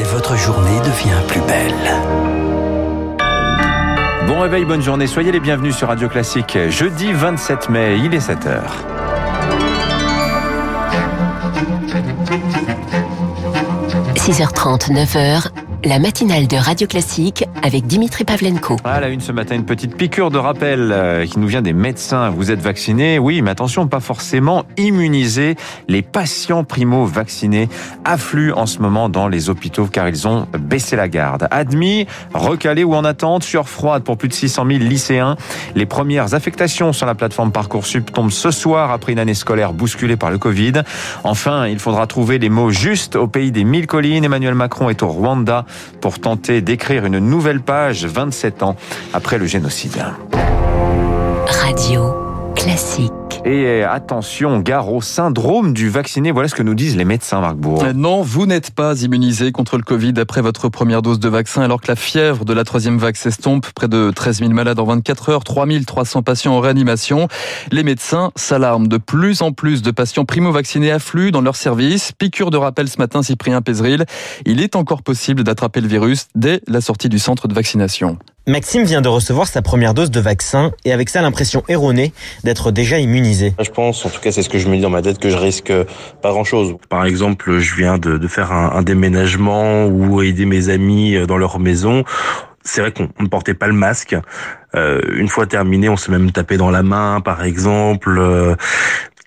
et votre journée devient plus belle. Bon réveil, bonne journée. Soyez les bienvenus sur Radio Classique. Jeudi 27 mai, il est 7h. – 6h30, 9h, la matinale de Radio Classique avec Dimitri Pavlenko. À la une ce matin, une petite piqûre de rappel euh, qui nous vient des médecins. Vous êtes vaccinés Oui, mais attention, pas forcément immunisés. Les patients primo-vaccinés affluent en ce moment dans les hôpitaux car ils ont baissé la garde. Admis, recalés ou en attente, sur froide pour plus de 600 000 lycéens. Les premières affectations sur la plateforme Parcoursup tombent ce soir après une année scolaire bousculée par le Covid. Enfin, il faudra trouver les mots justes au pays des mille collines. Emmanuel Macron est au Rwanda pour tenter d'écrire une nouvelle page 27 ans après le génocide. Radio classique. Et euh, attention, gare au syndrome du vacciné. Voilà ce que nous disent les médecins, Marc Bourg. Euh, non, vous n'êtes pas immunisé contre le Covid après votre première dose de vaccin, alors que la fièvre de la troisième vague s'estompe. Près de 13 000 malades en 24 heures, 3 300 patients en réanimation. Les médecins s'alarment. De plus en plus de patients primo-vaccinés affluent dans leur service. Piqûre de rappel ce matin, Cyprien Pézril. Il est encore possible d'attraper le virus dès la sortie du centre de vaccination. Maxime vient de recevoir sa première dose de vaccin et avec ça l'impression erronée d'être déjà immunisé. Je pense, en tout cas c'est ce que je me dis dans ma tête, que je risque pas grand-chose. Par exemple, je viens de, de faire un, un, déménagement ou aider mes amis dans leur maison. C'est vrai qu'on ne portait pas le masque. Euh, une fois terminé, on s'est même tapé dans la main, par exemple. Euh,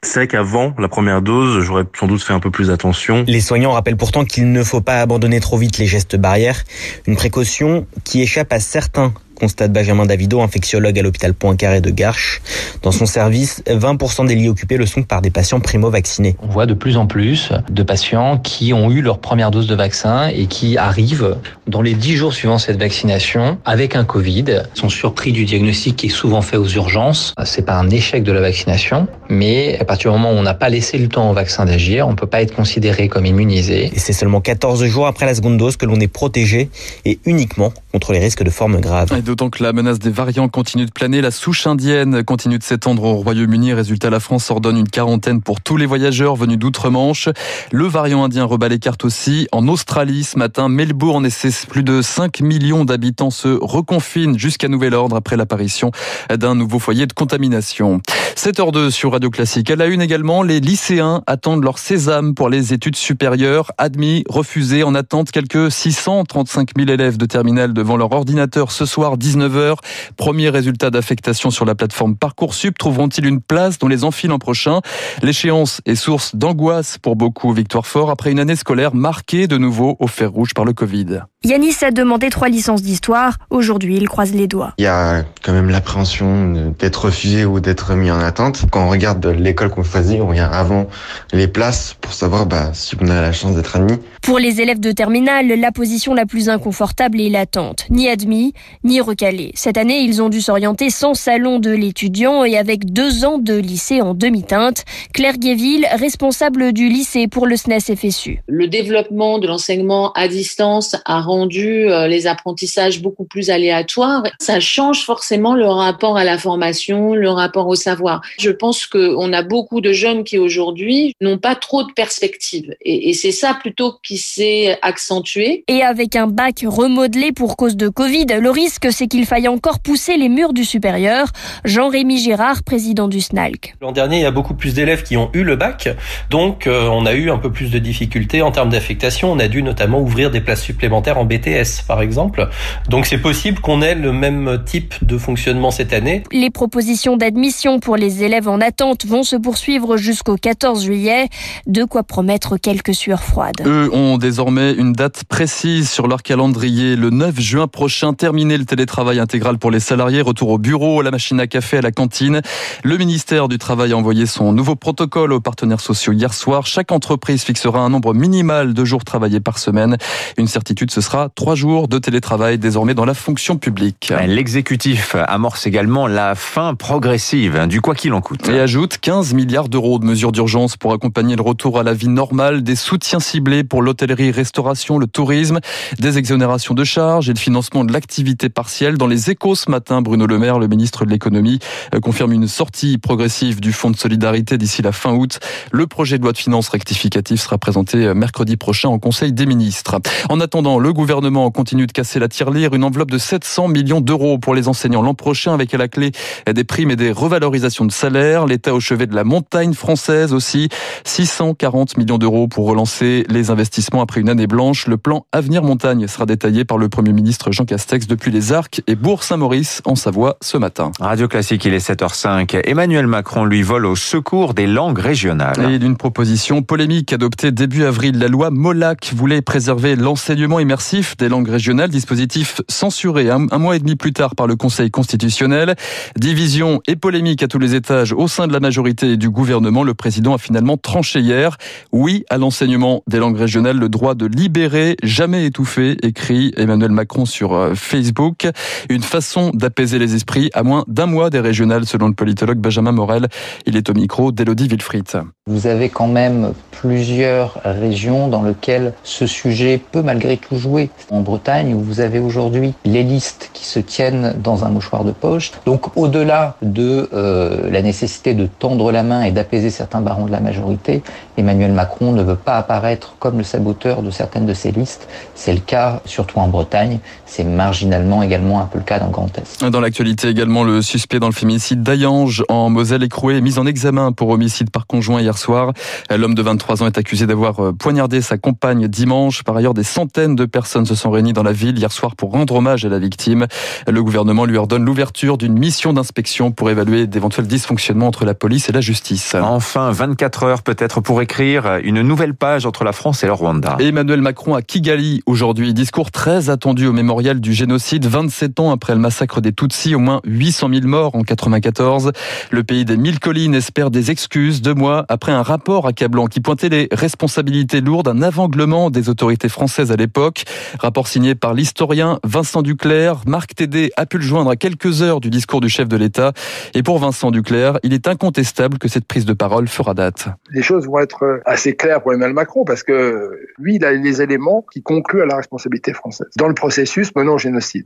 c'est qu'avant la première dose, j'aurais sans doute fait un peu plus attention. Les soignants rappellent pourtant qu'il ne faut pas abandonner trop vite les gestes barrières, une précaution qui échappe à certains constate Benjamin Davido, infectiologue à l'hôpital Poincaré de Garches. Dans son service, 20% des lits occupés le sont par des patients primo-vaccinés. On voit de plus en plus de patients qui ont eu leur première dose de vaccin et qui arrivent dans les 10 jours suivant cette vaccination avec un Covid, Ils sont surpris du diagnostic qui est souvent fait aux urgences. C'est pas un échec de la vaccination, mais à partir du moment où on n'a pas laissé le temps au vaccin d'agir, on peut pas être considéré comme immunisé. Et c'est seulement 14 jours après la seconde dose que l'on est protégé et uniquement contre les risques de formes graves. D'autant que la menace des variants continue de planer, la souche indienne continue de s'étendre au Royaume-Uni. Résultat, la France ordonne une quarantaine pour tous les voyageurs venus d'outre-Manche. Le variant indien rebat les cartes aussi. En Australie, ce matin, Melbourne et ses plus de 5 millions d'habitants se reconfinent jusqu'à nouvel ordre après l'apparition d'un nouveau foyer de contamination. 7h02 sur Radio Classique. À la une également, les lycéens attendent leur sésame pour les études supérieures. Admis, refusés, en attente quelques 635 000 élèves de terminale devant leur ordinateur ce soir 19h. Premier résultat d'affectation sur la plateforme Parcoursup. Trouveront-ils une place dans les amphis l'an prochain? L'échéance est source d'angoisse pour beaucoup. Victoire Fort après une année scolaire marquée de nouveau au fer rouge par le Covid. Yanis a demandé trois licences d'histoire. Aujourd'hui, il croise les doigts. Il y a quand même l'appréhension d'être refusé ou d'être mis en attente. Quand on regarde l'école qu'on choisit, on regarde avant les places pour savoir bah, si on a la chance d'être admis. Pour les élèves de terminale, la position la plus inconfortable est l'attente. Ni admis, ni recalés. Cette année, ils ont dû s'orienter sans salon de l'étudiant et avec deux ans de lycée en demi-teinte. Claire Guéville, responsable du lycée pour le SNES FSU. Le développement de l'enseignement à distance a rendu euh, les apprentissages beaucoup plus aléatoires. Ça change forcément le rapport à la formation, le rapport au savoir. Je pense qu'on a beaucoup de jeunes qui aujourd'hui n'ont pas trop de perspectives. Et, et c'est ça plutôt qui s'est accentué. Et avec un bac remodelé pour cause de Covid, le risque c'est qu'il faille encore pousser les murs du supérieur. Jean-Rémy Girard, président du SNALC. L'an dernier, il y a beaucoup plus d'élèves qui ont eu le bac, donc euh, on a eu un peu plus de difficultés en termes d'affectation. On a dû notamment ouvrir des places supplémentaires en BTS, par exemple. Donc c'est possible qu'on ait le même type de fonctionnement cette année. Les propositions d'admission pour les élèves en attente vont se poursuivre jusqu'au 14 juillet. De quoi promettre quelques sueurs froides. Eux ont désormais une date précise sur leur calendrier. Le 9 juin prochain, terminer le télétravail intégral pour les salariés. Retour au bureau, à la machine à café, à la cantine. Le ministère du Travail a envoyé son nouveau protocole aux partenaires sociaux hier soir. Chaque entreprise fixera un nombre minimal de jours travaillés par semaine. Une certitude, ce sera trois jours de télétravail désormais dans la fonction publique. L'exécutif amorce également la fin progressive du quoi qu'il en coûte. Et ajoute 15 milliards d'euros de mesures d'urgence pour accompagner le retour à la vie normale, des soutiens ciblés pour l'hôtellerie, restauration, le tourisme, des exonérations de charges et le financement de l'activité partielle Dans les échos ce matin, Bruno Le Maire, le ministre de l'économie, euh, confirme une sortie progressive du fonds de solidarité d'ici la fin août. Le projet de loi de finances rectificatif sera présenté euh, mercredi prochain en Conseil des ministres. En attendant, le gouvernement continue de casser la tirelire. Une enveloppe de 700 millions d'euros pour les enseignants l'an prochain avec à la clé des primes et des revalorisations de salaire. L'État au chevet de la montagne française aussi. 640 millions d'euros pour relancer les investissements après une année blanche. Le plan Avenir Montagne sera détaillé par le Premier ministre Jean Castex depuis les Et Bourg-Saint-Maurice en Savoie ce matin. Radio Classique, il est 7h05. Emmanuel Macron lui vole au secours des langues régionales. Et d'une proposition polémique adoptée début avril, la loi Molac voulait préserver l'enseignement immersif des langues régionales, dispositif censuré un, un mois et demi plus tard par le Conseil constitutionnel. Division et polémique à tous les étages au sein de la majorité du gouvernement. Le président a finalement tranché hier. Oui à l'enseignement des langues régionales, le droit de libérer, jamais étouffé, écrit Emmanuel Macron sur euh, Facebook. Une façon d'apaiser les esprits à moins d'un mois des régionales, selon le politologue Benjamin Morel. Il est au micro d'Elodie Wilfried. Vous avez quand même plusieurs régions dans lesquelles ce sujet peut malgré tout jouer. En Bretagne, où vous avez aujourd'hui les listes qui se tiennent dans un mouchoir de poche. Donc au-delà de euh, la nécessité de tendre la main et d'apaiser certains barons de la majorité, Emmanuel Macron ne veut pas apparaître comme le saboteur de certaines de ces listes. C'est le cas surtout en Bretagne. C'est marginalement également un peu le cas dans le Grand Est. Dans l'actualité également, le suspect dans le féminicide d'Ayange en Moselle écroué est mis en examen pour homicide par conjoint hier soir. L'homme de 23 ans est accusé d'avoir euh, poignardé sa compagne dimanche. Par ailleurs, des centaines de personnes se sont réunies dans la ville hier soir pour rendre hommage à la victime. Le gouvernement lui ordonne l'ouverture d'une mission d'inspection pour évaluer d'éventuels dysfonctionnements entre la police et la justice. Enfin, 24 heures peut-être pour écrire une nouvelle page entre la France et le Rwanda. Emmanuel Macron à Kigali aujourd'hui. Discours très attendu au mémorial du génocide 27 ans après le massacre des Tutsis, au moins 800 000 morts en 94. Le pays des mille collines espère des excuses deux mois après un rapport accablant qui pointait les responsabilités lourdes, un avanglement des autorités françaises à l'époque. Rapport signé par l'historien Vincent Duclerc. Marc Tédé a pu le joindre à quelques heures du discours du chef de l'État. Et pour Vincent Duclerc, il est incontestable que cette prise de parole fera date. Les choses vont être assez claires pour Emmanuel Macron parce que lui, il a les éléments qui concluent à la responsabilité française. Dans le processus menant au génocide.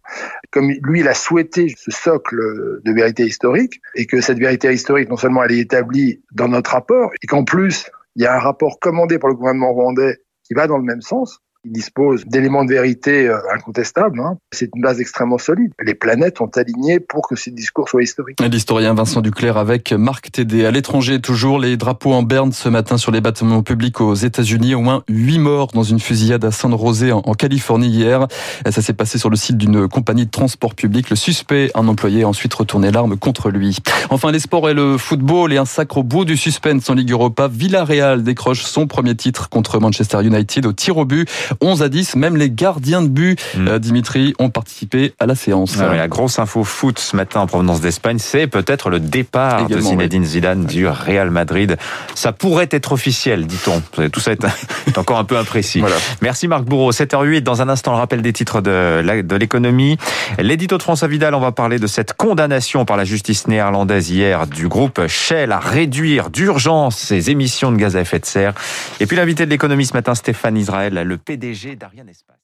Comme lui, il a souhaité ce socle de vérité historique et que cette vérité historique, non seulement elle est établie dans notre rapport, et qu'en plus, il y a un rapport commandé par le gouvernement rwandais qui va dans le même sens, il dispose d'éléments de vérité euh, incontestables. Hein. C'est une base extrêmement solide. Les planètes ont aligné pour que ce discours soit historique. L'historien Vincent Duclerc avec Marc Tédé. À l'étranger, toujours les drapeaux en berne ce matin sur les bâtiments publics aux États-Unis. Au moins 8 morts dans une fusillade à San José en Californie hier. Ça s'est passé sur le site d'une compagnie de transport public. Le suspect, un employé, a ensuite retourné l'arme contre lui. Enfin, les sports et le football et un sacre au bout du suspense en Ligue Europa. Villarreal décroche son premier titre contre Manchester United au tir au but. 11 à 10. Même les gardiens de but, mm. euh, Dimitri, ont participé à la séance. Ah la grosse info foot ce matin en provenance d'Espagne, c'est peut-être le départ Également, de Zinedine oui. Zidane du Real Madrid. Ça pourrait être officiel, dit-on. Tout ça est, encore un peu imprécis. Voilà. Merci Marc Bourreau. 7h08. Dans un instant, le rappel des titres de l'économie. L'édito de François Vidal, on va parler de cette condamnation par la justice néerlandaise hier du groupe Shell à réduire d'urgence ses émissions de gaz à effet de serre. Et puis l'invité de l'économie ce matin, Stéphane Israël, le PDG d'Ariane Espace.